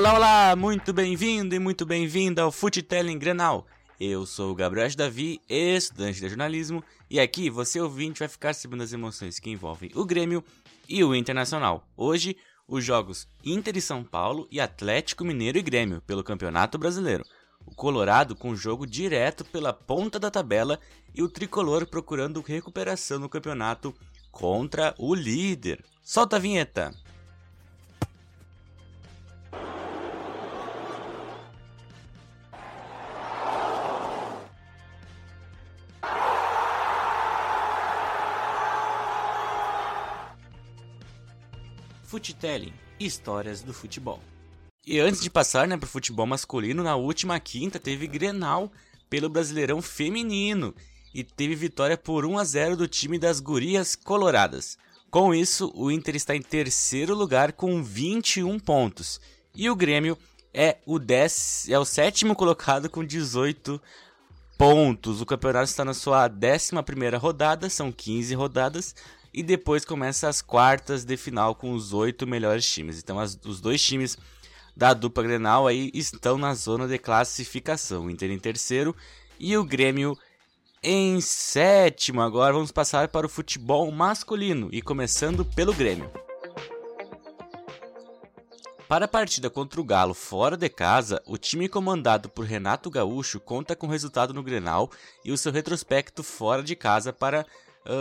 Olá, olá, muito bem-vindo e muito bem-vinda ao Futelling Grenal. Eu sou o Gabriel Davi, estudante de jornalismo, e aqui você ouvinte vai ficar sabendo as emoções que envolvem o Grêmio e o Internacional. Hoje, os jogos Inter e São Paulo e Atlético Mineiro e Grêmio pelo Campeonato Brasileiro. O Colorado com jogo direto pela ponta da tabela e o tricolor procurando recuperação no campeonato contra o líder. Solta a vinheta! Futelling, histórias do futebol. E antes de passar né, para o futebol masculino, na última quinta teve Grenal pelo Brasileirão Feminino e teve vitória por 1 a 0 do time das Gurias Coloradas. Com isso, o Inter está em terceiro lugar com 21 pontos e o Grêmio é o, dez, é o sétimo colocado com 18 pontos. O campeonato está na sua 11 primeira rodada, são 15 rodadas e depois começa as quartas de final com os oito melhores times. Então as, os dois times da dupla Grenal aí estão na zona de classificação. O Inter em terceiro e o Grêmio em sétimo. Agora vamos passar para o futebol masculino e começando pelo Grêmio. Para a partida contra o Galo fora de casa, o time comandado por Renato Gaúcho conta com resultado no Grenal e o seu retrospecto fora de casa para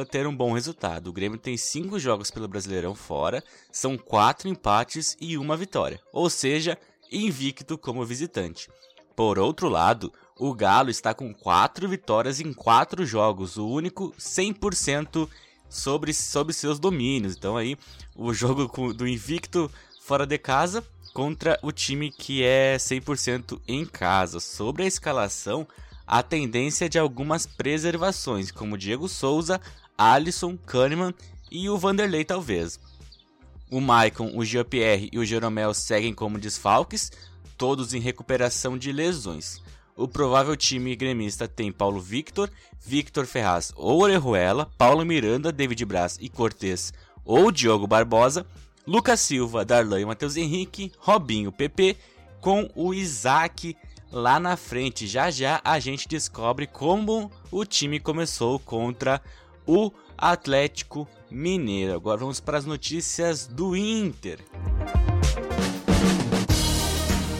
ter um bom resultado. O Grêmio tem cinco jogos pelo Brasileirão fora, são quatro empates e uma vitória, ou seja, invicto como visitante. Por outro lado, o Galo está com quatro vitórias em quatro jogos, o único 100% sobre, sobre seus domínios. Então aí o jogo do invicto fora de casa contra o time que é 100% em casa. Sobre a escalação, a tendência de algumas preservações, como Diego Souza, Alisson, Kahneman e o Vanderlei talvez. O Maicon, o Jean-Pierre e o Jeromel seguem como desfalques, todos em recuperação de lesões. O provável time gremista tem Paulo Victor, Victor Ferraz ou Orejuela, Paulo Miranda, David Braz e Cortez ou Diogo Barbosa, Lucas Silva, Darlan e Matheus Henrique, Robinho, PP, com o Isaac lá na frente. Já já a gente descobre como o time começou contra o Atlético Mineiro. Agora vamos para as notícias do Inter.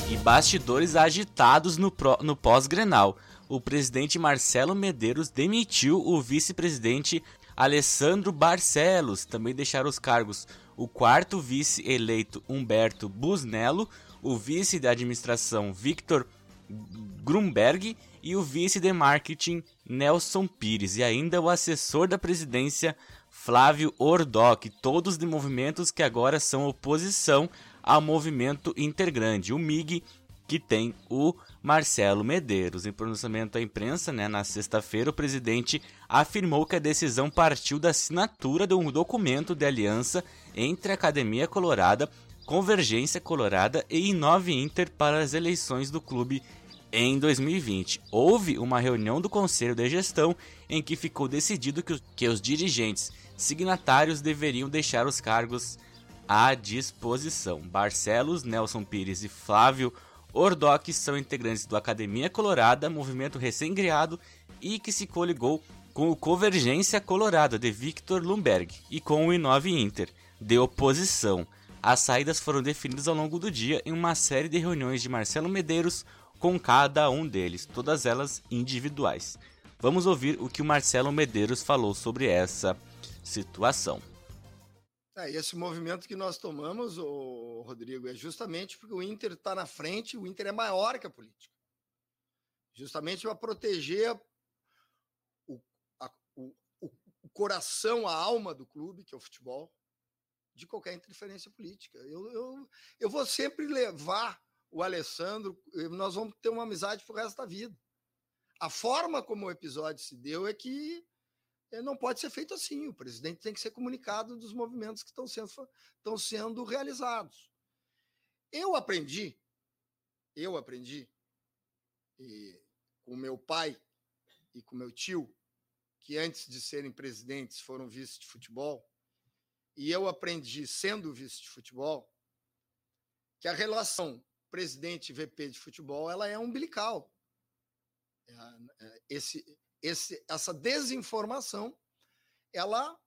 E bastidores agitados no, no pós-grenal. O presidente Marcelo Medeiros demitiu o vice-presidente Alessandro Barcelos. Também deixaram os cargos o quarto vice eleito Humberto Busnello, o vice da administração Victor Grunberg e o vice de marketing Nelson Pires e ainda o assessor da presidência Flávio Ordoc, todos de movimentos que agora são oposição ao movimento Intergrande, o MIG, que tem o Marcelo Medeiros. Em pronunciamento à imprensa, né, na sexta-feira, o presidente afirmou que a decisão partiu da assinatura de um documento de aliança entre a Academia Colorada, Convergência Colorada e Inove Inter para as eleições do clube em 2020, houve uma reunião do Conselho de Gestão em que ficou decidido que, que os dirigentes signatários deveriam deixar os cargos à disposição. Barcelos, Nelson Pires e Flávio Ordoc são integrantes do Academia Colorada, movimento recém-criado e que se coligou com o Convergência Colorada de Victor Lumberg e com o Inove Inter, de oposição. As saídas foram definidas ao longo do dia em uma série de reuniões de Marcelo Medeiros, com cada um deles, todas elas individuais. Vamos ouvir o que o Marcelo Medeiros falou sobre essa situação. É, esse movimento que nós tomamos, o Rodrigo, é justamente porque o Inter está na frente, o Inter é maior que a política. Justamente para proteger o, a, o, o coração, a alma do clube, que é o futebol, de qualquer interferência política. Eu, eu, eu vou sempre levar o Alessandro, nós vamos ter uma amizade pro resto da vida. A forma como o episódio se deu é que eh, não pode ser feito assim. O presidente tem que ser comunicado dos movimentos que estão sendo, estão sendo realizados. Eu aprendi, eu aprendi e, com meu pai e com meu tio, que antes de serem presidentes foram vice de futebol, e eu aprendi, sendo vice de futebol, que a relação presidente VP de futebol, ela é umbilical. É, é, esse, esse, essa desinformação, ela,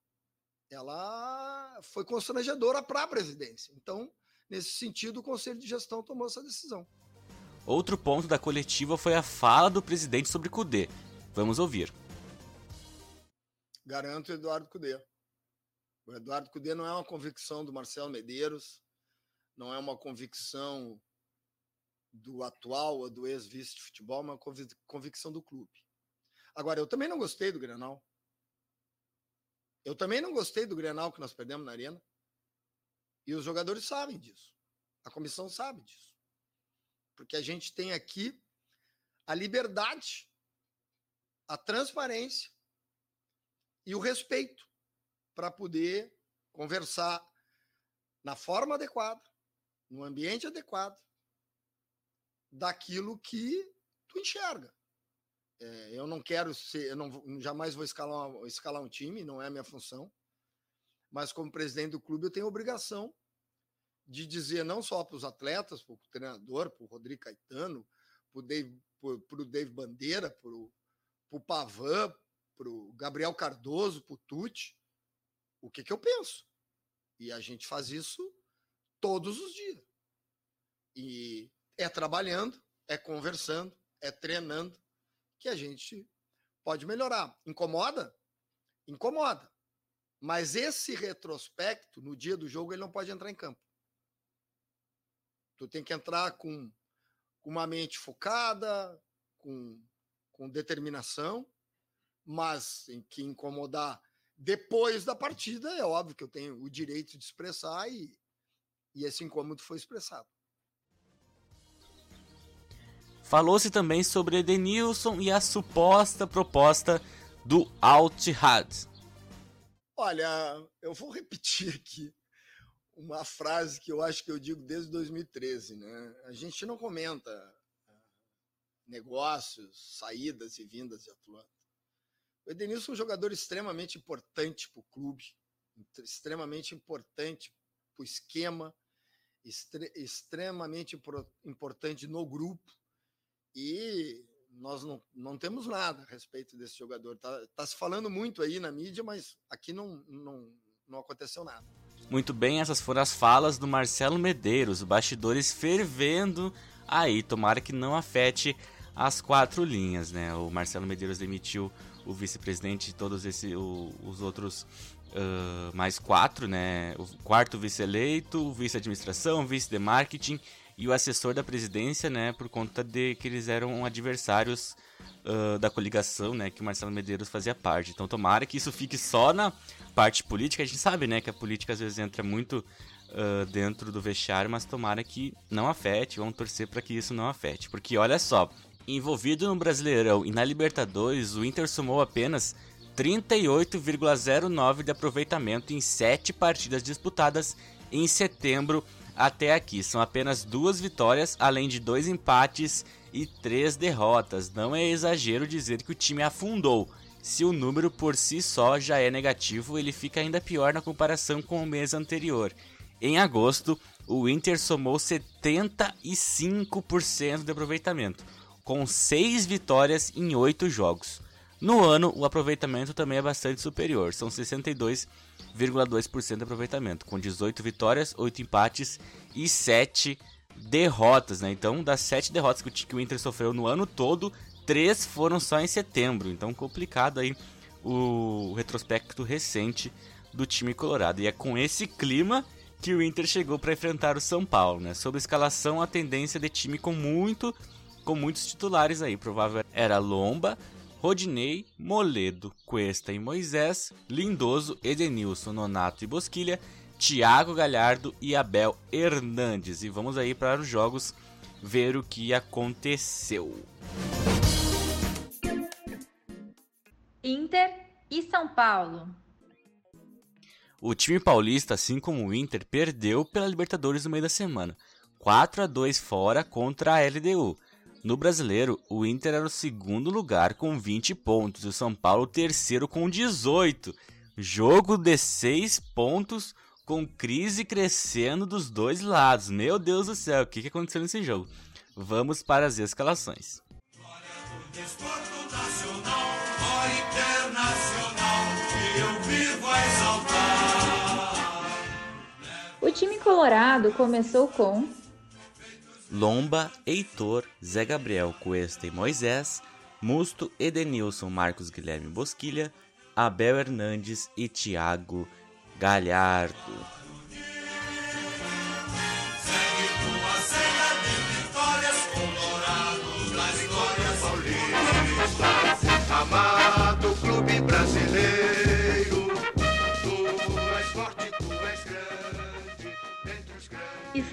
ela foi constrangedora para a presidência. Então, nesse sentido, o Conselho de Gestão tomou essa decisão. Outro ponto da coletiva foi a fala do presidente sobre Cudê. Vamos ouvir. Garanto Eduardo Cudê. O Eduardo Cudê não é uma convicção do Marcelo Medeiros, não é uma convicção do atual ou do ex-vice de futebol, uma convicção do clube. Agora, eu também não gostei do Grenal. Eu também não gostei do Grenal que nós perdemos na Arena. E os jogadores sabem disso. A comissão sabe disso. Porque a gente tem aqui a liberdade, a transparência e o respeito para poder conversar na forma adequada, no ambiente adequado, daquilo que tu enxerga. É, eu não quero ser, eu não, jamais vou escalar, escalar um time, não é a minha função. Mas como presidente do clube, eu tenho obrigação de dizer não só para os atletas, para o treinador, para o Rodrigo Caetano, para o Dave, Dave Bandeira, para o Pavan, para o Gabriel Cardoso, para o Tuti, o que, que eu penso. E a gente faz isso todos os dias. E é trabalhando, é conversando, é treinando que a gente pode melhorar. Incomoda? Incomoda. Mas esse retrospecto, no dia do jogo, ele não pode entrar em campo. Tu tem que entrar com, uma mente focada, com, com determinação, mas em que incomodar depois da partida, é óbvio que eu tenho o direito de expressar e, e esse incômodo foi expressado. Falou-se também sobre Edenilson e a suposta proposta do Al-Tihad. Olha, eu vou repetir aqui uma frase que eu acho que eu digo desde 2013, né? A gente não comenta ah, negócios, saídas e vindas de Atlanta. O Edenilson é um jogador extremamente importante para o clube, extremamente importante para o esquema, extre extremamente importante no grupo. E nós não, não temos nada a respeito desse jogador. Está tá se falando muito aí na mídia, mas aqui não, não, não aconteceu nada. Muito bem, essas foram as falas do Marcelo Medeiros, bastidores fervendo aí. Tomara que não afete as quatro linhas, né? O Marcelo Medeiros demitiu o vice-presidente e todos esse, o, os outros uh, mais quatro, né? O quarto vice-eleito, o vice-administração, vice de marketing e o assessor da presidência, né? Por conta de que eles eram adversários uh, da coligação, né? Que o Marcelo Medeiros fazia parte. Então tomara que isso fique só na parte política. A gente sabe, né? Que a política às vezes entra muito Uh, dentro do vestiário, mas tomara que não afete, vamos torcer para que isso não afete. Porque olha só, Envolvido no Brasileirão e na Libertadores, o Inter somou apenas 38,09 de aproveitamento em sete partidas disputadas em setembro até aqui. São apenas duas vitórias, além de dois empates e três derrotas. Não é exagero dizer que o time afundou. Se o número por si só já é negativo, ele fica ainda pior na comparação com o mês anterior. Em agosto, o Inter somou 75% de aproveitamento com 6 vitórias em 8 jogos. No ano, o aproveitamento também é bastante superior, são 62,2% de aproveitamento, com 18 vitórias, 8 empates e 7 derrotas. Né? Então, das 7 derrotas que o Inter sofreu no ano todo, 3 foram só em setembro. Então, complicado aí o retrospecto recente do time colorado. E é com esse clima que o Inter chegou para enfrentar o São Paulo. Né? Sobre escalação, a tendência de time com muito com muitos titulares aí. Provável era Lomba, Rodinei, Moledo, Cuesta e Moisés, Lindoso, Edenilson, Nonato e Bosquilha, Thiago Galhardo e Abel Hernandes. E vamos aí para os jogos ver o que aconteceu. Inter e São Paulo. O time paulista, assim como o Inter, perdeu pela Libertadores no meio da semana. 4 a 2 fora contra a LDU. No brasileiro, o Inter era o segundo lugar com 20 pontos e o São Paulo terceiro com 18. Jogo de 6 pontos com crise crescendo dos dois lados. Meu Deus do céu, o que, que aconteceu nesse jogo? Vamos para as escalações. O time colorado começou com Lomba, Heitor, Zé Gabriel, Cuesta e Moisés, Musto, Edenilson, Marcos Guilherme Bosquilha, Abel Hernandes e Thiago Galhardo.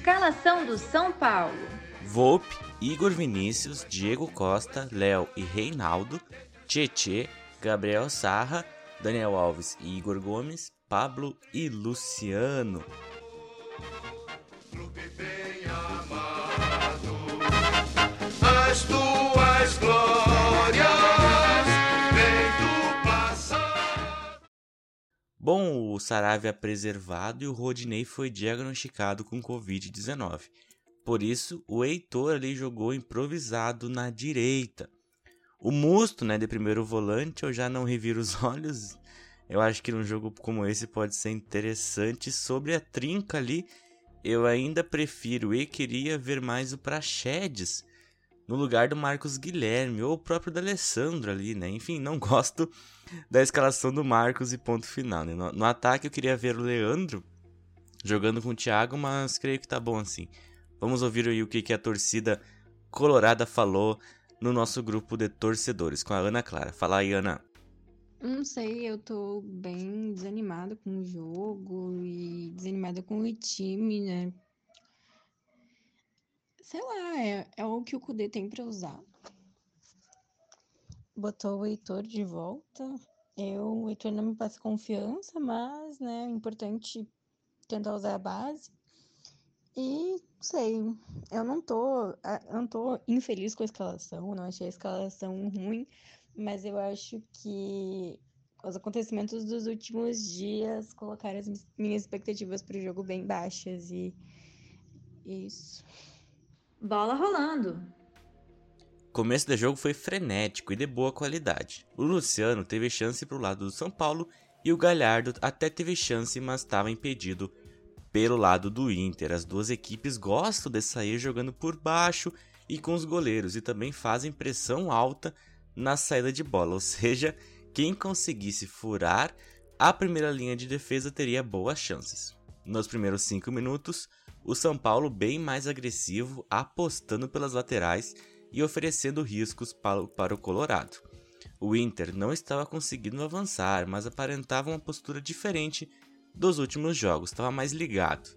Escalação do São Paulo. Volpe, Igor Vinícius, Diego Costa, Léo e Reinaldo, Tietê, Gabriel Sarra, Daniel Alves e Igor Gomes, Pablo e Luciano. As tuas glórias Bom, o Saravia preservado e o Rodinei foi diagnosticado com Covid-19. Por isso, o Heitor ali jogou improvisado na direita. O Musto, né, de primeiro volante, eu já não reviro os olhos. Eu acho que num jogo como esse pode ser interessante. Sobre a trinca ali, eu ainda prefiro e queria ver mais o Praxedes no lugar do Marcos Guilherme ou o próprio D'Alessandro ali, né? Enfim, não gosto da escalação do Marcos e ponto final, né? No, no ataque eu queria ver o Leandro jogando com o Thiago, mas creio que tá bom assim. Vamos ouvir o que, que a torcida colorada falou no nosso grupo de torcedores com a Ana Clara. Fala aí, Ana. Não sei, eu tô bem desanimada com o jogo e desanimada com o time, né? Sei lá, é, é o que o Kudê tem pra usar. Botou o Heitor de volta. Eu, o Heitor não me passa confiança, mas, né, é importante tentar usar a base. E, sei, eu não tô, eu não tô infeliz com a escalação, não achei a escalação ruim, mas eu acho que os acontecimentos dos últimos dias colocaram as minhas expectativas para o jogo bem baixas e isso. Bola rolando. Começo do jogo foi frenético e de boa qualidade. O Luciano teve chance pro lado do São Paulo e o Galhardo até teve chance, mas estava impedido pelo lado do Inter. As duas equipes gostam de sair jogando por baixo e com os goleiros e também fazem pressão alta na saída de bola, ou seja, quem conseguisse furar a primeira linha de defesa teria boas chances. Nos primeiros 5 minutos, o São Paulo bem mais agressivo, apostando pelas laterais e oferecendo riscos para o- Colorado. O Inter não estava conseguindo avançar, mas aparentava uma postura diferente dos últimos jogos, estava mais ligado.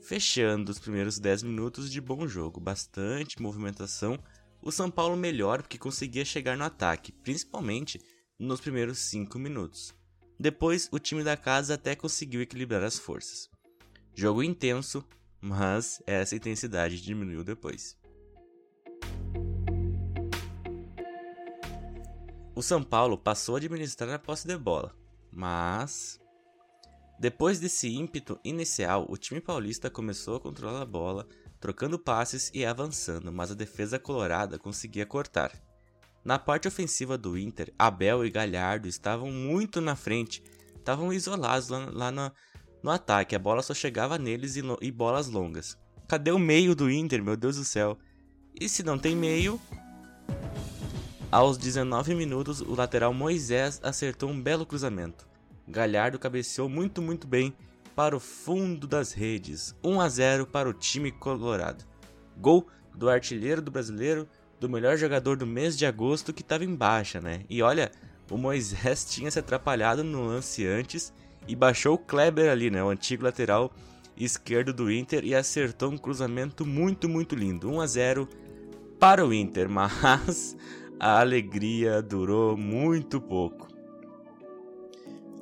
Fechando os primeiros 10 minutos de bom jogo, bastante movimentação, o São Paulo melhor porque conseguia chegar no ataque, principalmente nos primeiros 5 minutos. Depois, o time da casa até conseguiu equilibrar as forças. Jogo intenso, mas essa intensidade diminuiu depois. O São Paulo passou a administrar a posse de bola, mas depois desse ímpeto inicial, o time paulista começou a controlar a bola, trocando passes e avançando, mas a defesa colorada conseguia cortar. Na parte ofensiva do Inter, Abel e Galhardo estavam muito na frente, estavam isolados lá, lá no, no ataque, a bola só chegava neles e, e bolas longas. Cadê o meio do Inter, meu Deus do céu? E se não tem meio, aos 19 minutos, o lateral Moisés acertou um belo cruzamento. Galhardo cabeceou muito, muito bem para o fundo das redes. 1 a 0 para o time colorado. Gol do artilheiro do brasileiro, do melhor jogador do mês de agosto que estava em baixa, né? E olha, o Moisés tinha se atrapalhado no lance antes e baixou o Kleber ali, né? O antigo lateral esquerdo do Inter e acertou um cruzamento muito, muito lindo. 1 a 0 para o Inter, mas a alegria durou muito pouco.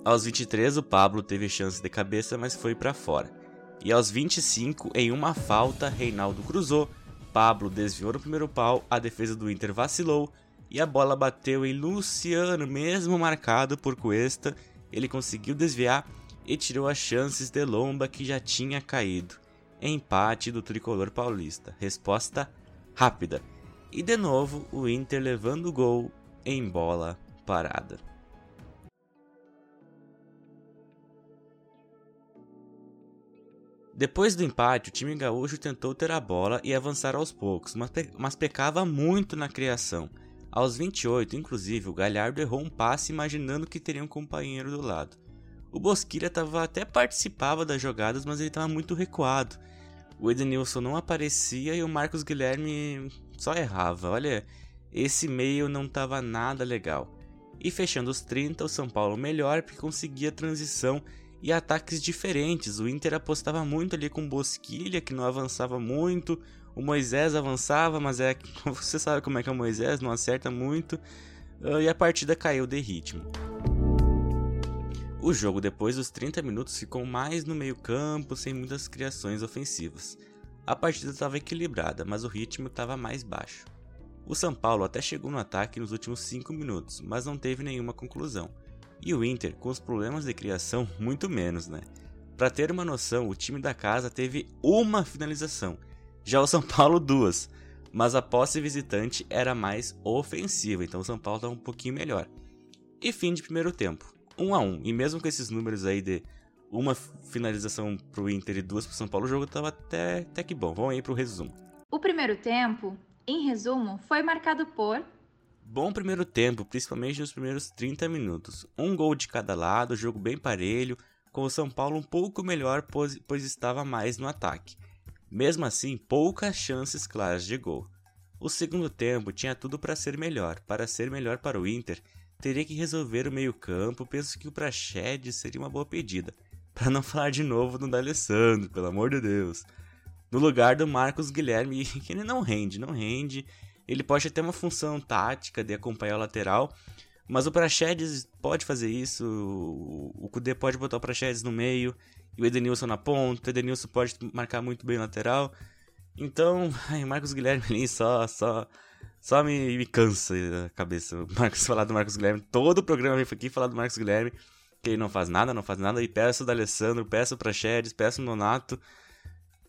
Aos 23, o Pablo teve chance de cabeça, mas foi para fora. E aos 25, em uma falta, Reinaldo cruzou, Pablo desviou no primeiro pau, a defesa do Inter vacilou e a bola bateu em Luciano, mesmo marcado por Cuesta. Ele conseguiu desviar e tirou as chances de Lomba que já tinha caído. Empate do tricolor paulista. Resposta rápida. E de novo o Inter levando o gol em bola parada. Depois do empate, o time gaúcho tentou ter a bola e avançar aos poucos, mas, pe mas pecava muito na criação. Aos 28, inclusive, o Galhardo errou um passe imaginando que teria um companheiro do lado. O Bosquilha tava, até participava das jogadas, mas ele estava muito recuado. O Edenilson não aparecia e o Marcos Guilherme só errava. Olha, esse meio não estava nada legal. E fechando os 30, o São Paulo melhor porque conseguia transição e ataques diferentes. O Inter apostava muito ali com Bosquilha, que não avançava muito. O Moisés avançava, mas é você sabe como é que é o Moisés, não acerta muito. Ah, e a partida caiu de ritmo. O jogo depois dos 30 minutos ficou mais no meio-campo, sem muitas criações ofensivas. A partida estava equilibrada, mas o ritmo estava mais baixo. O São Paulo até chegou no ataque nos últimos 5 minutos, mas não teve nenhuma conclusão. E o Inter, com os problemas de criação, muito menos, né? Para ter uma noção, o time da casa teve uma finalização, já o São Paulo duas, mas a posse visitante era mais ofensiva, então o São Paulo estava um pouquinho melhor. E fim de primeiro tempo, 1 um a 1 um, e mesmo com esses números aí de uma finalização pro Inter e duas pro São Paulo, o jogo estava até, até que bom. Vamos aí pro resumo. O primeiro tempo, em resumo, foi marcado por Bom primeiro tempo, principalmente nos primeiros 30 minutos. Um gol de cada lado, jogo bem parelho, com o São Paulo um pouco melhor, pois, pois estava mais no ataque. Mesmo assim, poucas chances claras de gol. O segundo tempo tinha tudo para ser melhor. Para ser melhor para o Inter, teria que resolver o meio-campo. Penso que o Praxedes seria uma boa pedida. Para não falar de novo do D'Alessandro, pelo amor de Deus. No lugar do Marcos Guilherme, que ele não rende, não rende ele pode ter uma função tática de acompanhar o lateral, mas o Praxedes pode fazer isso, o Kudê pode botar o Praxedes no meio, e o Edenilson na ponta, o Edenilson pode marcar muito bem o lateral. Então, ai, Marcos Guilherme ali só, só, só me, me cansa a cabeça. Marcos falar do Marcos Guilherme, todo o programa aqui falar do Marcos Guilherme, que ele não faz nada, não faz nada, e peço do Alessandro, peço o Praxedes, peço o Nonato.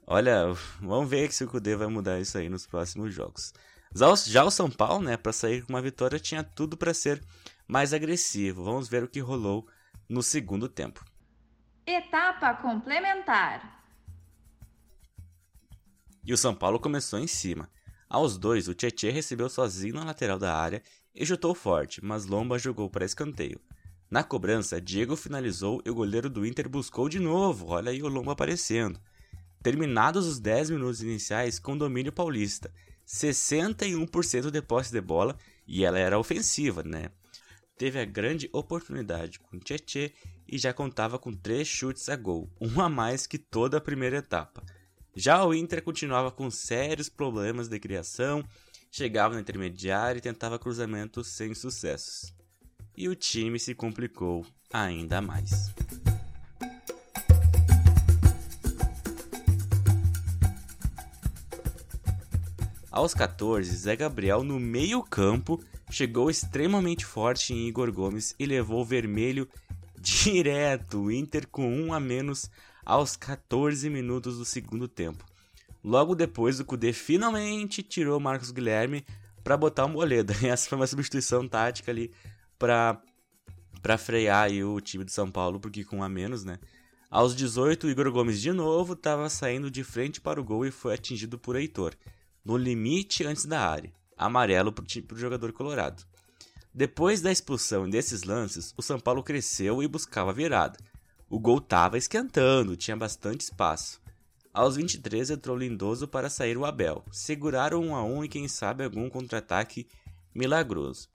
Olha, vamos ver se o Kudê vai mudar isso aí nos próximos jogos. Já o São Paulo, né, para sair com uma vitória, tinha tudo para ser mais agressivo. Vamos ver o que rolou no segundo tempo. Etapa complementar. E o São Paulo começou em cima. Aos dois, o Tietchan recebeu sozinho na lateral da área e chutou forte, mas Lomba jogou para escanteio. Na cobrança, Diego finalizou e o goleiro do Inter buscou de novo. Olha aí o Lomba aparecendo. Terminados os 10 minutos iniciais com domínio paulista 61% de posse de bola e ela era ofensiva, né? Teve a grande oportunidade com Tietê e já contava com três chutes a gol, um a mais que toda a primeira etapa. Já o Inter continuava com sérios problemas de criação, chegava no intermediário e tentava cruzamentos sem sucessos. E o time se complicou ainda mais. Aos 14, Zé Gabriel no meio-campo chegou extremamente forte em Igor Gomes e levou o vermelho direto, o Inter com um a menos aos 14 minutos do segundo tempo. Logo depois, o Cudê finalmente tirou Marcos Guilherme para botar o Moleda. Essa foi uma substituição tática ali para para frear aí o time de São Paulo, porque com um a menos, né? Aos 18, o Igor Gomes de novo estava saindo de frente para o gol e foi atingido por Heitor no limite antes da área, amarelo para o jogador colorado. Depois da expulsão desses lances, o São Paulo cresceu e buscava virada. O gol estava esquentando, tinha bastante espaço. Aos 23 entrou Lindoso para sair o Abel. Seguraram um a um e quem sabe algum contra-ataque milagroso.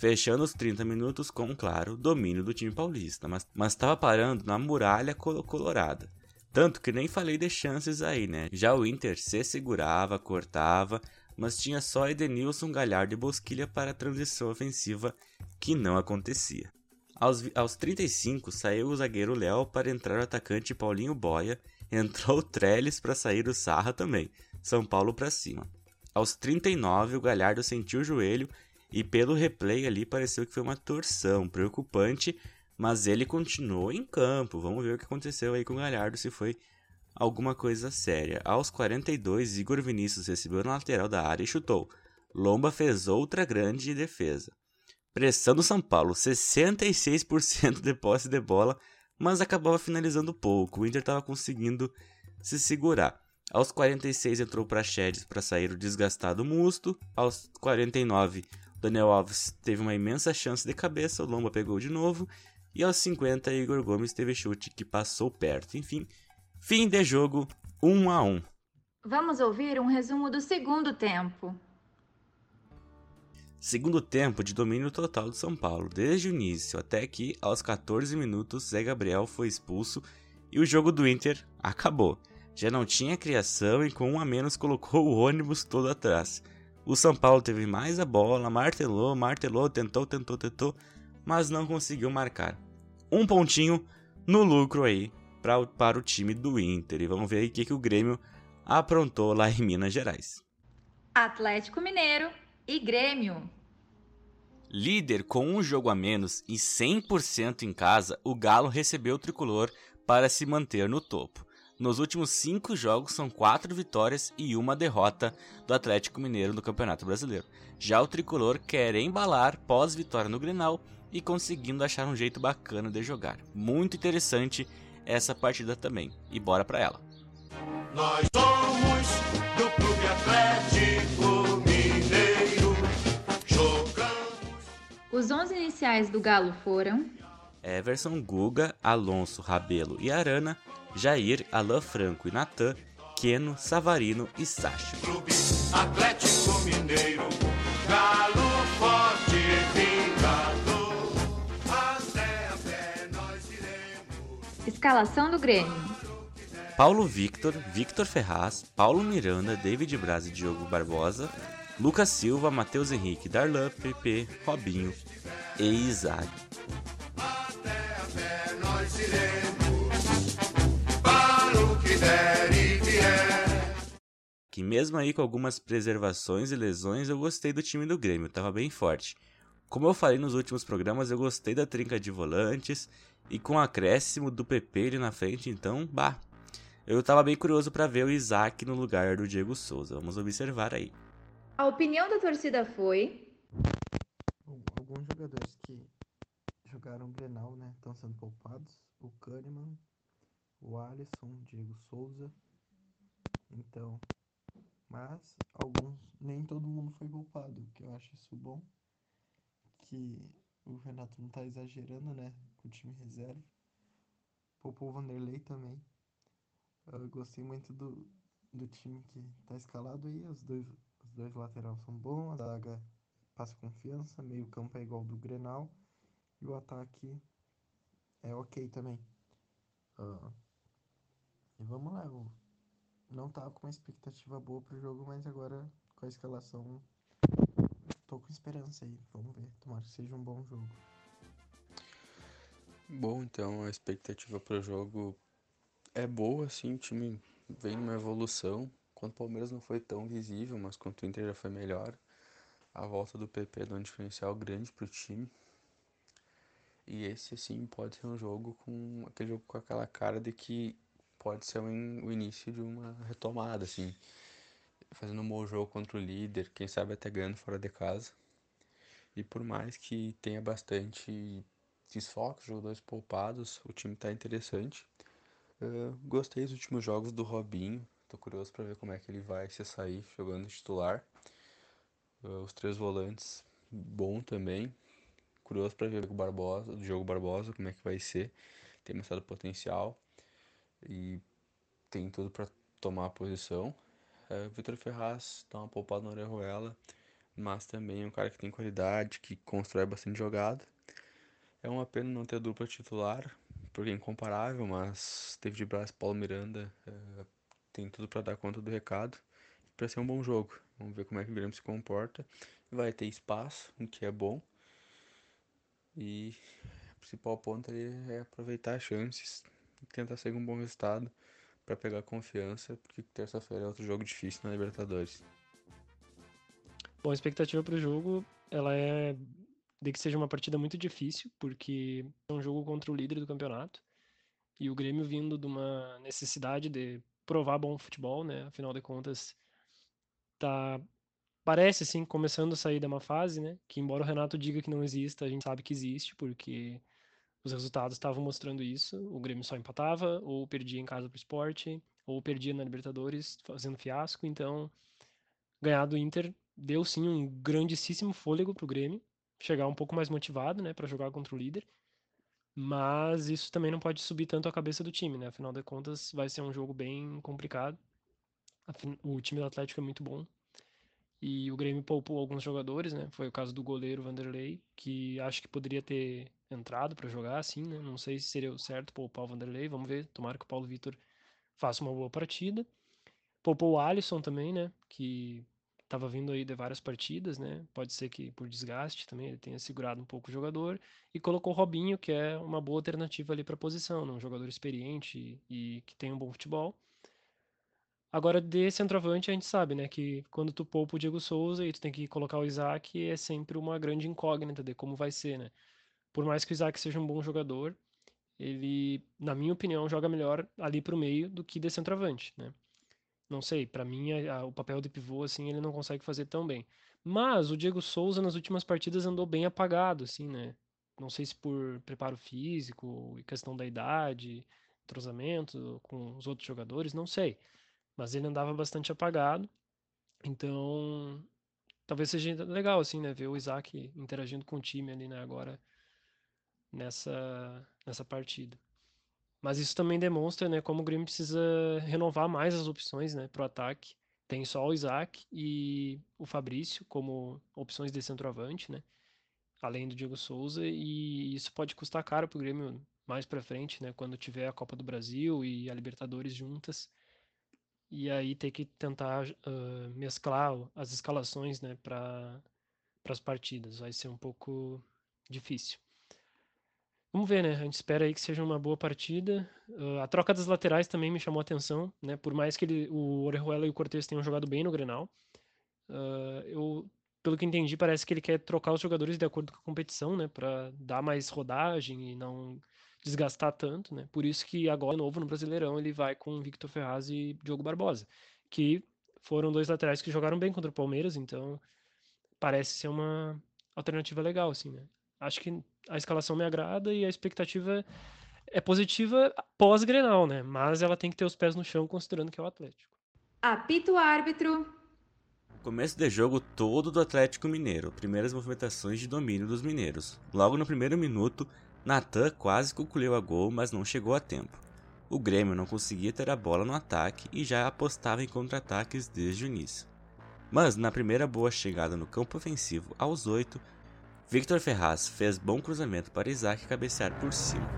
Fechando os 30 minutos com, claro, domínio do time paulista, mas estava parando na muralha colorada. Tanto que nem falei de chances aí, né? Já o Inter se segurava, cortava, mas tinha só Edenilson, Galhardo e Bosquilha para a transição ofensiva que não acontecia. Aos, aos 35 saiu o zagueiro Léo para entrar o atacante Paulinho Boia, entrou o Trellis para sair o Sarra também, São Paulo para cima. Aos 39 o Galhardo sentiu o joelho e pelo replay ali pareceu que foi uma torção preocupante, mas ele continuou em campo. Vamos ver o que aconteceu aí com o Galhardo, se foi alguma coisa séria. Aos 42, Igor Vinícius recebeu na lateral da área e chutou. Lomba fez outra grande defesa. Pressão do São Paulo, 66% de posse de bola, mas acabava finalizando pouco. O Inter estava conseguindo se segurar. Aos 46 entrou Praxedes para sair o desgastado Musto. Aos 49, Daniel Alves teve uma imensa chance de cabeça, o Lomba pegou de novo. E aos 50, Igor Gomes teve chute que passou perto. Enfim, fim de jogo 1 a 1. Vamos ouvir um resumo do segundo tempo. Segundo tempo de domínio total do São Paulo, desde o início até que, aos 14 minutos, Zé Gabriel foi expulso e o jogo do Inter acabou. Já não tinha criação e com um a menos colocou o ônibus todo atrás. O São Paulo teve mais a bola, martelou, martelou, tentou, tentou, tentou, mas não conseguiu marcar. Um pontinho no lucro aí pra, para o time do Inter. E vamos ver aí o que, que o Grêmio aprontou lá em Minas Gerais. Atlético Mineiro e Grêmio. Líder com um jogo a menos e 100% em casa, o Galo recebeu o tricolor para se manter no topo. Nos últimos cinco jogos são quatro vitórias e uma derrota do Atlético Mineiro no Campeonato Brasileiro. Já o tricolor quer embalar pós-vitória no Grenal e conseguindo achar um jeito bacana de jogar. Muito interessante essa partida também. E bora pra ela. Nós somos do Clube Atlético Mineiro. Jogamos. Os 11 iniciais do Galo foram Everson, Guga, Alonso, Rabelo e Arana, Jair, Alain Franco e Natan, Keno, Savarino e Sacha. Clube Atlético Mineiro. Galo forte vingador. Até a pé nós iremos. Escalação do Grêmio. Paulo Victor, Victor Ferraz, Paulo Miranda, David Braz e Diogo Barbosa, Lucas Silva, Matheus Henrique, Darlan, PP, Robinho e Isaac. Que mesmo aí com algumas preservações e lesões, eu gostei do time do Grêmio, tava bem forte. Como eu falei nos últimos programas, eu gostei da trinca de volantes e com o acréscimo do PP ali na frente, então, bah. Eu tava bem curioso para ver o Isaac no lugar do Diego Souza. Vamos observar aí. A opinião da torcida foi Bom, alguns jogadores que jogaram Grenal, né, estão sendo poupados. O Kahneman, o Alisson, Diego Souza. Então, mas alguns, nem todo mundo foi poupado, que eu acho isso bom. Que o Renato não tá exagerando, né, com o time reserva. Poupou o Vanderlei também. Eu gostei muito do, do time que tá escalado aí. Os dois, os dois laterais são bons, a zaga passa confiança, meio campo é igual do Grenal e o ataque é ok também. Ah, e vamos lá, eu não tava com uma expectativa boa pro jogo, mas agora com a escalação tô com esperança aí. Vamos ver, tomara que seja um bom jogo. Bom, então a expectativa para o jogo é boa, assim, o time vem numa evolução. Quanto o Palmeiras não foi tão visível, mas quanto o Inter já foi melhor. A volta do PP dá um diferencial grande pro time. E esse, assim, pode ser um jogo com aquele jogo com aquela cara de que pode ser o in- o início de uma retomada, assim. Fazendo um bom jogo contra o líder, quem sabe até ganhando fora de casa. E por mais que tenha bastante desfalques, jogadores poupados, o time tá interessante. Eh, gostei dos últimos jogos do Robinho, tô curioso para ver como é que ele vai se sair jogando titular. Eh, os três volantes, bom também. Curioso para ver o Barbosa, o Diogo Barbosa, como é que vai ser. Tem mostrado potencial e tem tudo para tomar a posição. Eh, Vitor Ferraz dá uma poupada na Orejuela, mas também é um cara que tem qualidade, que constrói bastante jogada. É uma pena não ter dupla titular, porque é incomparável, mas David Braz e Paulo Miranda eh, tem tudo para dar conta do recado para ser um bom jogo. Vamos ver como é que o Grêmio se comporta. Vai ter espaço, o que é bom. E o principal ponto ali é aproveitar as chances tentar sair um bom resultado para pegar confiança, porque terça-feira é outro jogo difícil na Libertadores. Bom, a expectativa para o jogo, ela é de que seja uma partida muito difícil, porque é um jogo contra o líder do campeonato. E o Grêmio vindo de uma necessidade de provar bom futebol, né? Afinal de contas, tá parece assim começando a sair de uma fase, né? Que embora o Renato diga que não exista, a gente sabe que existe, porque os resultados estavam mostrando isso. O Grêmio só empatava, ou perdia em casa pro esporte, ou perdia na Libertadores fazendo fiasco. Então, ganhar do Inter deu sim um grandíssimo fôlego pro Grêmio chegar um pouco mais motivado, né, para jogar contra o líder. Mas isso também não pode subir tanto a cabeça do time, né? Afinal de contas, vai ser um jogo bem complicado. O time do Atlético é muito bom. E o Grêmio poupou alguns jogadores, né? Foi o caso do goleiro Vanderlei, que acho que poderia ter entrado para jogar assim, né? Não sei se seria o certo poupar o Vanderlei, vamos ver. Tomara que o Paulo Vitor faça uma boa partida. Poupou o Alisson também, né? Que estava vindo aí de várias partidas, né? Pode ser que por desgaste também ele tenha segurado um pouco o jogador e colocou o Robinho, que é uma boa alternativa ali para a posição, né? um jogador experiente e, e que tem um bom futebol. Agora, de centroavante, a gente sabe, né, que quando tu poupa o Diego Souza e tu tem que colocar o Isaac, é sempre uma grande incógnita de como vai ser, né? Por mais que o Isaac seja um bom jogador, ele, na minha opinião, joga melhor ali pro meio do que de centroavante, né? Não sei, para mim a, a, o papel de pivô assim ele não consegue fazer tão bem. Mas o Diego Souza nas últimas partidas andou bem apagado, assim, né? Não sei se por preparo físico questão da idade, entrosamento com os outros jogadores, não sei. Mas ele andava bastante apagado. Então, talvez seja legal assim, né, ver o Isaac interagindo com o time ali, né, agora nessa nessa partida. Mas isso também demonstra, né, como o Grêmio precisa renovar mais as opções, né, pro ataque. Tem só o Isaac e o Fabrício como opções de centroavante, né? Além do Diego Souza e isso pode custar caro pro Grêmio mais para frente, né, quando tiver a Copa do Brasil e a Libertadores juntas. E aí ter que tentar uh, mesclar as escalações, né, para as partidas. Vai ser um pouco difícil. Vamos ver, né? A gente espera aí que seja uma boa partida. Uh, a troca das laterais também me chamou a atenção, né? Por mais que ele, o Orejuela e o Cortez tenham jogado bem no Grenal, uh, eu, pelo que entendi, parece que ele quer trocar os jogadores de acordo com a competição, né? Para dar mais rodagem e não desgastar tanto, né? Por isso que agora, novo no Brasileirão, ele vai com Victor Ferraz e Diogo Barbosa, que foram dois laterais que jogaram bem contra o Palmeiras, então parece ser uma alternativa legal, assim, né? Acho que a escalação me agrada e a expectativa é positiva pós-Grenal, né? Mas ela tem que ter os pés no chão considerando que é o Atlético. Apito árbitro. Começo de jogo todo do Atlético Mineiro. Primeiras movimentações de domínio dos mineiros. Logo no primeiro minuto, Natan quase concluiu a gol, mas não chegou a tempo. O Grêmio não conseguia ter a bola no ataque e já apostava em contra-ataques desde o início. Mas na primeira boa chegada no campo ofensivo, aos 8, Victor Ferraz fez bom cruzamento para Isaac cabecear por cima.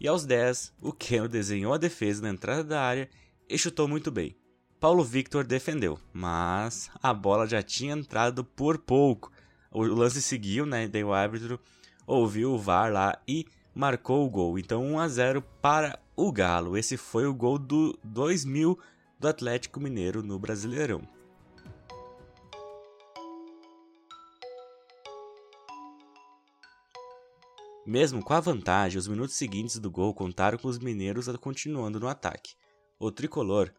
E aos 10, o Keno desenhou a defesa na entrada da área e chutou muito bem. Paulo Victor defendeu, mas a bola já tinha entrado por pouco. O lance seguiu, né? Daí o árbitro ouviu o VAR lá e marcou o gol. Então 1 a 0 para o Galo. Esse foi o gol do 2000 do Atlético Mineiro no Brasileirão. Mesmo com a vantagem, os minutos seguintes do gol contaram com os mineiros continuando no ataque. O tricolor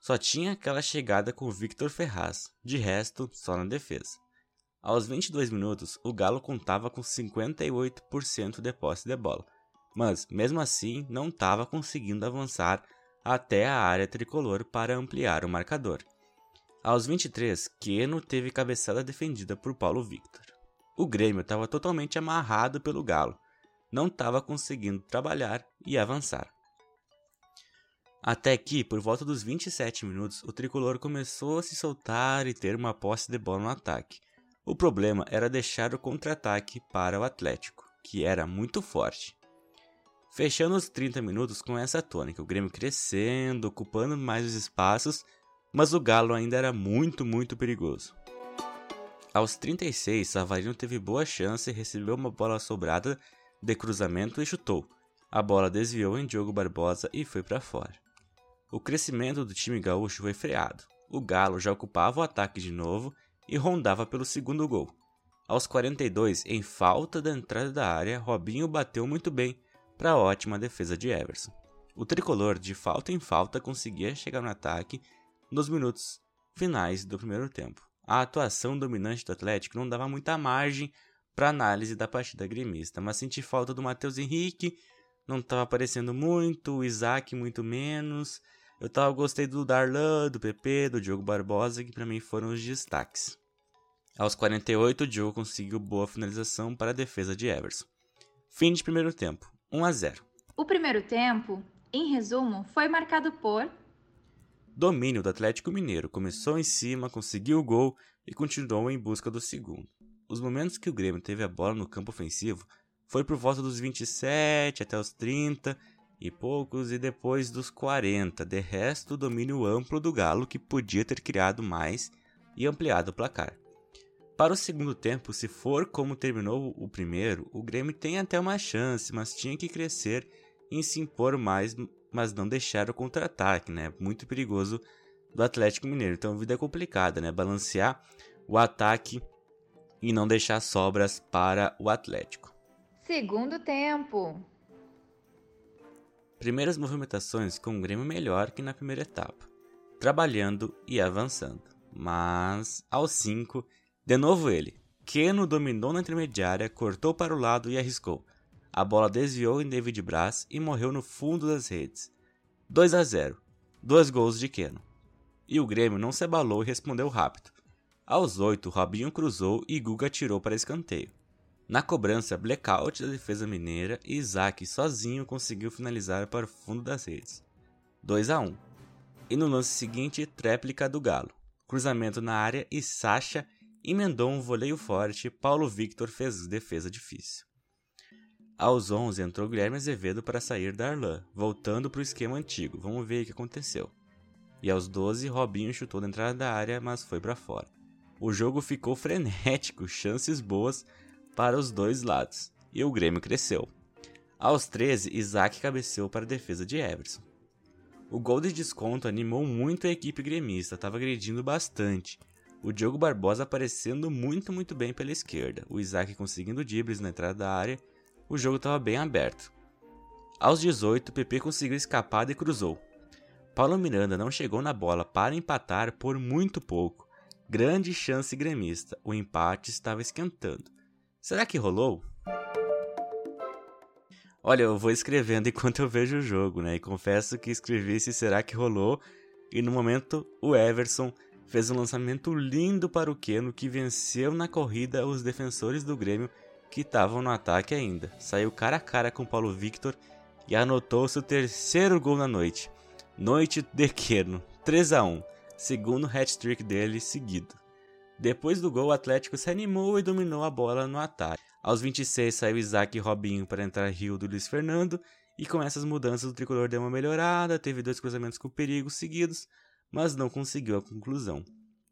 só tinha aquela chegada com Victor Ferraz, de resto, só na defesa. Aos 22 minutos, o Galo contava com 58% de posse de bola, mas mesmo assim não estava conseguindo avançar até a área tricolor para ampliar o marcador. Aos 23, Keno teve cabeçada defendida por Paulo Victor. O Grêmio estava totalmente amarrado pelo Galo, não estava conseguindo trabalhar e avançar. Até que, por volta dos 27 minutos, o tricolor começou a se soltar e ter uma posse de bola no ataque. O problema era deixar o contra-ataque para o Atlético, que era muito forte. Fechando os 30 minutos com essa tônica, o Grêmio crescendo, ocupando mais os espaços, mas o Galo ainda era muito, muito perigoso. Aos 36, Savarino teve boa chance e recebeu uma bola sobrada de cruzamento e chutou. A bola desviou em Diogo Barbosa e foi para fora. O crescimento do time gaúcho foi freado. O Galo já ocupava o ataque de novo e rondava pelo segundo gol. Aos 42, em falta da entrada da área, Robinho bateu muito bem para a ótima defesa de Everson. O tricolor, de falta em falta, conseguia chegar no ataque nos minutos finais do primeiro tempo. A atuação dominante do Atlético não dava muita margem para análise da partida gremista, mas senti falta do Matheus Henrique, não estava aparecendo muito, o Isaac muito menos. Eu tava, gostei do Darlan, do PP, do Diogo Barbosa, que para mim foram os destaques. Aos 48, o Diogo conseguiu boa finalização para a defesa de Everson. Fim de primeiro tempo, 1 a 0. O primeiro tempo, em resumo, foi marcado por Domínio do Atlético Mineiro começou em cima, conseguiu o gol e continuou em busca do segundo. Os momentos que o Grêmio teve a bola no campo ofensivo foi por volta dos 27 até os 30 e poucos e depois dos 40. De resto, o domínio amplo do Galo que podia ter criado mais e ampliado o placar. Para o segundo tempo, se for como terminou o primeiro, o Grêmio tem até uma chance, mas tinha que crescer em se impor mais, mas não deixar o contra-ataque, né? Muito perigoso do Atlético Mineiro. Então a vida é complicada, né? Balancear o ataque e não deixar sobras para o Atlético. segundo tempo. Primeiras movimentações com o Grêmio melhor que na primeira etapa, trabalhando e avançando. Mas aos 5, de novo ele. Keno dominou na intermediária, cortou para o lado e arriscou. A bola desviou em David Braz e morreu no fundo das redes. 2 a 0. Dois gols de Keno. E o Grêmio não se abalou e respondeu rápido. Aos 8, Robinho cruzou e Guga tirou para escanteio. Na cobrança, blackout da defesa mineira e Isaac sozinho conseguiu finalizar para o fundo das redes. 2 a 1. E no lance seguinte, tréplica do Galo. Cruzamento na área e Sacha emendou um voleio forte. Paulo Victor fez defesa difícil. Aos 11 entrou Guilherme Azevedo para sair da Arlan, voltando para o esquema antigo. Vamos ver o que aconteceu. E aos 12, Robinho chutou na entrada da área, mas foi para fora. O jogo ficou frenético, chances boas para os dois lados, e o Grêmio cresceu. Aos 13, Isaac cabeceou para a defesa de Everson. O gol de desconto animou muito a equipe gremista, estava agredindo bastante. O Diogo Barbosa aparecendo muito, muito bem pela esquerda. O Isaac conseguindo dribles na entrada da área. O jogo estava bem aberto. Aos 18, PP conseguiu escapar e cruzou. Paulo Miranda não chegou na bola para empatar por muito pouco. Grande chance gremista. O empate estava esquentando. Será que rolou? Olha, eu vou escrevendo enquanto eu vejo o jogo, né? E confesso que escrevi se será que rolou. E no momento, o Everson fez um lançamento lindo para o Keno, que venceu na corrida os defensores do Grêmio que estavam no ataque ainda. Saiu cara a cara com Paulo Victor e anotou seu terceiro gol na noite. Noite de Keno, 3 a 1 segundo hat-trick dele seguido. Depois do gol, o Atlético se animou e dominou a bola no ataque. Aos 26 saiu Isaac e Robinho para entrar Rio do Luiz Fernando, e com essas mudanças o tricolor deu uma melhorada, teve dois cruzamentos com perigo seguidos, mas não conseguiu a conclusão.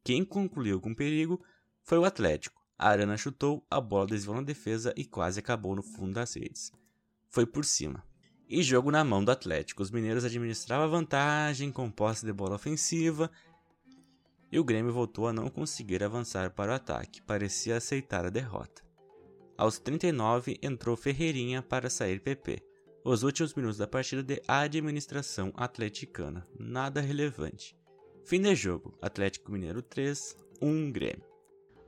Quem concluiu com perigo foi o Atlético. A Arana chutou, a bola desviou na defesa e quase acabou no fundo das redes. Foi por cima. E jogo na mão do Atlético. Os mineiros administravam a vantagem com posse de bola ofensiva e o Grêmio voltou a não conseguir avançar para o ataque, parecia aceitar a derrota. Aos 39 entrou Ferreirinha para sair PP. Os últimos minutos da partida de administração atleticana, nada relevante. Fim de jogo, Atlético Mineiro 3, 1 Grêmio.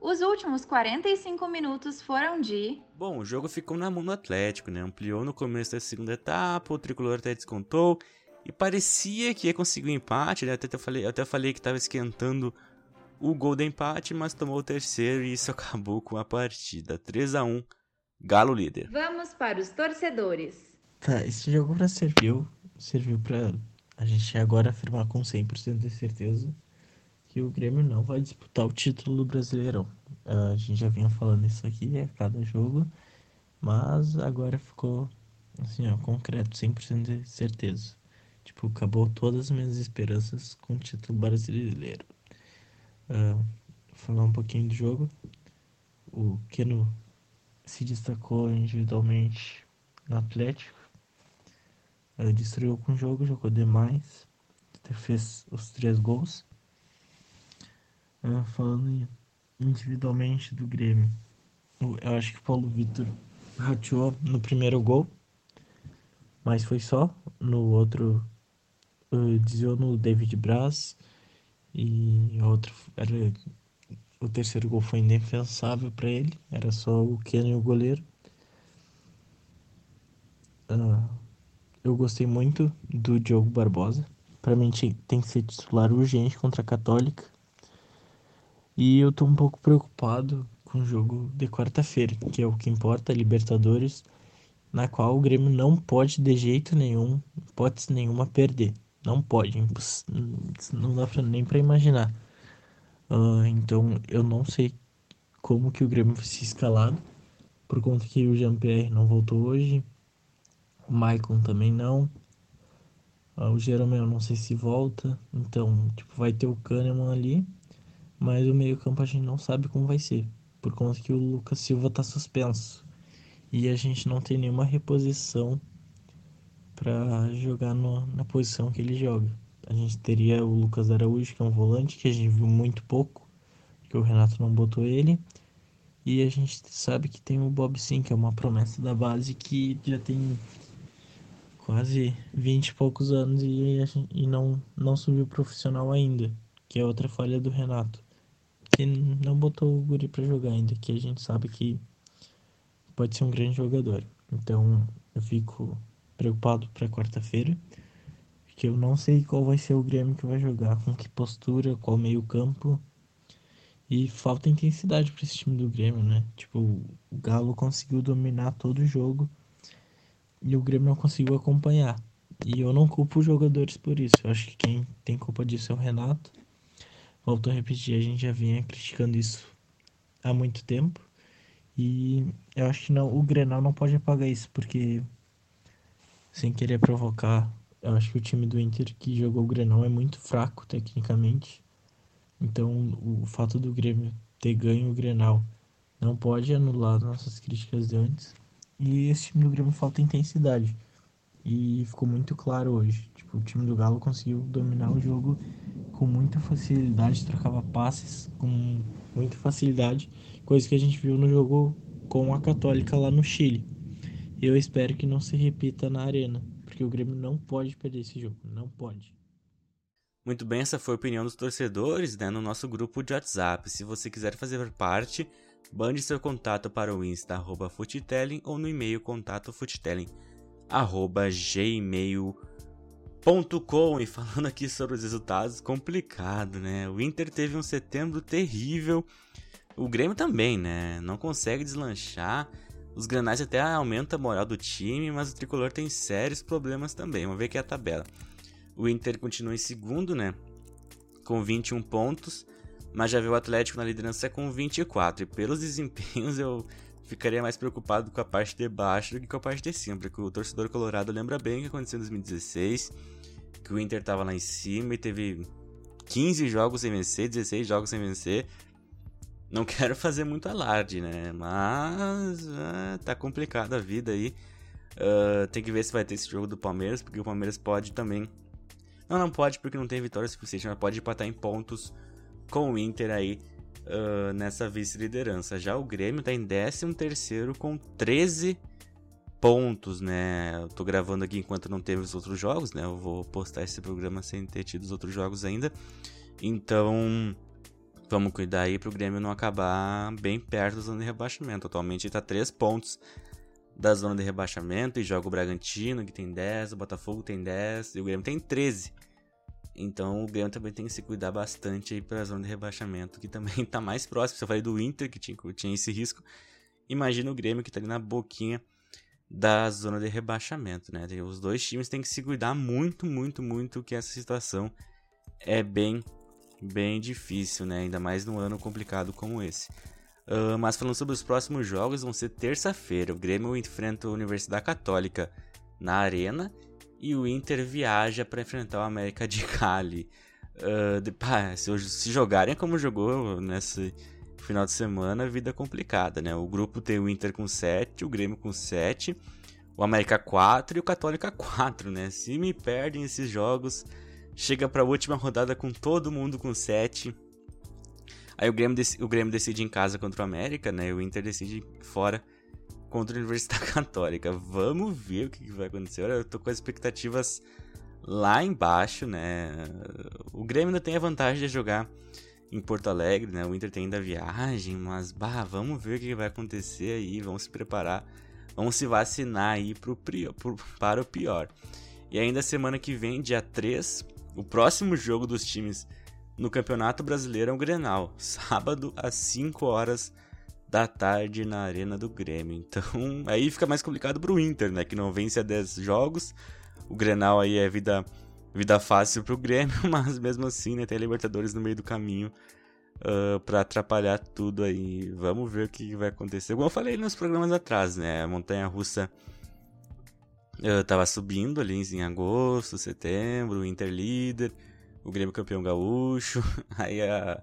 Os últimos 45 minutos foram de. Bom, o jogo ficou na mão do Atlético, né? Ampliou no começo da segunda etapa, o tricolor até descontou e parecia que ia conseguir um empate, né? Até, falei, até falei que estava esquentando o gol de empate, mas tomou o terceiro e isso acabou com a partida. 3 a 1 Galo líder. Vamos para os torcedores. Tá, esse jogo pra serviu, serviu pra a gente agora afirmar com 100% de certeza que o Grêmio não vai disputar o título do Brasileirão. A gente já vinha falando isso aqui a cada jogo, mas agora ficou assim, ó, concreto, 100% de certeza. Tipo, acabou todas as minhas esperanças com o título brasileiro. Uh, falar um pouquinho do jogo. O Keno se destacou individualmente no Atlético. Uh, destruiu com o jogo, jogou demais. Fez os três gols. Uh, falando individualmente do Grêmio. Eu acho que o Paulo Vitor rateou no primeiro gol, mas foi só. No outro, uh, desviou no David Braz e outro era o terceiro gol foi indefensável para ele, era só o Keno e o goleiro. Ah, eu gostei muito do Diogo Barbosa. Para mim tem que ser titular urgente contra a Católica. E eu tô um pouco preocupado com o jogo de quarta-feira, que é o que importa, Libertadores, na qual o Grêmio não pode de jeito nenhum, hipótese nenhuma, perder. Não pode, não dá pra, nem pra imaginar. Ah, então eu não sei como que o Grêmio vai ser escalado, por conta que o Jean-Pierre não voltou hoje, o Maicon também não. Ah, o Jeromel não sei se volta, então tipo, vai ter o Kahneman ali, mas o meio-campo a gente não sabe como vai ser, por conta que o Lucas Silva tá suspenso e a gente não tem nenhuma reposição para jogar no- na posição que ele joga. A gente teria o Lucas Araújo, que é um volante que a gente viu muito pouco, que o Renato não botou ele. E a gente sabe que tem o Bob Sim, que é uma promessa da base que já tem quase 20 e poucos anos e, e não, não subiu profissional ainda, que é outra falha do Renato. Que não botou o Guri pra jogar ainda, que a gente sabe que pode ser um grande jogador. Então eu fico preocupado para quarta-feira, porque eu não sei qual vai ser o Grêmio que vai jogar, com que postura, qual meio-campo. E falta intensidade para esse time do Grêmio, né? Tipo, o Galo conseguiu dominar todo o jogo e o Grêmio não conseguiu acompanhar. E eu não culpo os jogadores por isso. Eu acho que quem tem culpa disso é o Renato. Volto a repetir, a gente já vinha criticando isso há muito tempo. E eu acho que não, o Grenal não pode apagar isso, porque sem querer provocar, eu acho que o time do Inter que jogou o Grenal é muito fraco tecnicamente. Então, o fato do Grêmio ter ganho o Grenal não pode anular nossas críticas de antes. E esse time do Grêmio falta intensidade. E ficou muito claro hoje. Tipo, o time do Galo conseguiu dominar o jogo com muita facilidade, trocava passes com muita facilidade, coisa que a gente viu no jogo com a Católica lá no Chile. Eu espero que não se repita na Arena, porque o Grêmio não pode perder esse jogo, não pode. Muito bem, essa foi a opinião dos torcedores né, no nosso grupo de WhatsApp. Se você quiser fazer parte, mande seu contato para o Insta, arroba ou no e-mail contatofutitelling, arroba gmail.com. E falando aqui sobre os resultados, complicado, né? O Inter teve um setembro terrível, o Grêmio também, né? Não consegue deslanchar. Os granais até aumentam a moral do time, mas o tricolor tem sérios problemas também. Vamos ver aqui a tabela. O Inter continua em segundo, né? Com 21 pontos. Mas já vê o Atlético na liderança com 24. E pelos desempenhos eu ficaria mais preocupado com a parte de baixo do que com a parte de cima. Porque o torcedor colorado lembra bem o que aconteceu em 2016. Que o Inter estava lá em cima e teve 15 jogos sem vencer, 16 jogos sem vencer. Não quero fazer muito alarde, né? Mas é, tá complicada a vida aí. Uh, tem que ver se vai ter esse jogo do Palmeiras, porque o Palmeiras pode também. Não, não pode porque não tem vitória suficiente, mas pode empatar em pontos com o Inter aí uh, nessa vice-liderança. Já o Grêmio tá em 13 com 13 pontos, né? Eu tô gravando aqui enquanto não teve os outros jogos, né? Eu vou postar esse programa sem ter tido os outros jogos ainda. Então, vamos cuidar aí pro Grêmio não acabar bem perto da zona de rebaixamento. Atualmente ele tá 3 pontos da zona de rebaixamento e joga o Bragantino, que tem 10, o Botafogo tem 10 e o Grêmio tem 13. Então o Grêmio também tem que se cuidar bastante aí pela zona de rebaixamento, que também tá mais próximo. Se eu falei do Inter, que tinha, tinha esse risco, imagina o Grêmio que tá ali na boquinha da zona de rebaixamento, né? Os dois times têm que se cuidar muito, muito, muito, que essa situação é bem, bem difícil, né? Ainda mais num ano complicado como esse. Uh, mas falando sobre os próximos jogos, vão ser terça-feira. O Grêmio enfrenta a Universidade Católica na Arena e o Inter viaja para enfrentar o América de Cali. Uh, de, pá, se, se, jogarem como jogou nesse final de semana, vida complicada, né? O grupo tem o Inter com 7, o Grêmio com 7, o América 4 e o Católica 4, né? Se me perdem esses jogos, chega para a última rodada com todo mundo com 7. Aí o Grêmio, o Grêmio decide em casa contra o América, né? E o Inter decide fora contra a Universidade Católica. Vamos ver o que vai acontecer. Olha, eu tô com as expectativas lá embaixo, né? O Grêmio ainda tem a vantagem de jogar em Porto Alegre, né? O Inter tem ainda viagem, mas bah, vamos ver o que vai acontecer aí, vamos se preparar, vamos se vacinar aí pro, pro- para o pior. E ainda semana que vem, dia 3, o próximo jogo dos times no Campeonato Brasileiro é o Grenal, sábado às 5 horas da tarde na Arena do Grêmio. Então, aí fica mais complicado pro Inter, né, que não vence a 10 jogos. O Grenal aí é vida vida fácil pro Grêmio, mas mesmo assim, né, tem a Libertadores no meio do caminho ah, pra atrapalhar tudo aí. Vamos ver o que vai acontecer. Como eu falei nos programas atrás, né, a montanha russa ah, tava subindo ali em agosto, setembro, o Inter líder, o Grêmio campeão gaúcho, aí a,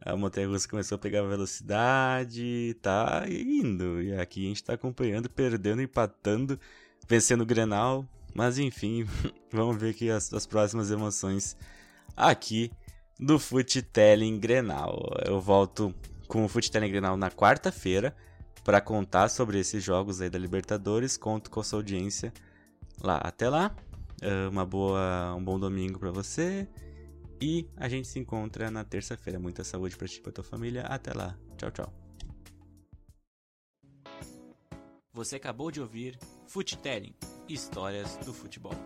a montanha russa começou a pegar velocidade, tá indo. E aqui a gente tá acompanhando, perdendo, empatando, vencendo o Grenal. Mas enfim, vamos ver aqui as, as próximas emoções aqui do Futelling Grenal. Eu volto com o Futelling Grenal na quarta-feira para contar sobre esses jogos aí da Libertadores. Conto com a sua audiência lá. Até lá, eh, uma boa, um bom domingo para você e a gente se encontra na terça-feira. Muita saúde para ti e para tua família. Até lá. Tchau, tchau. Você acabou de ouvir Futelling, Histórias do Futebol.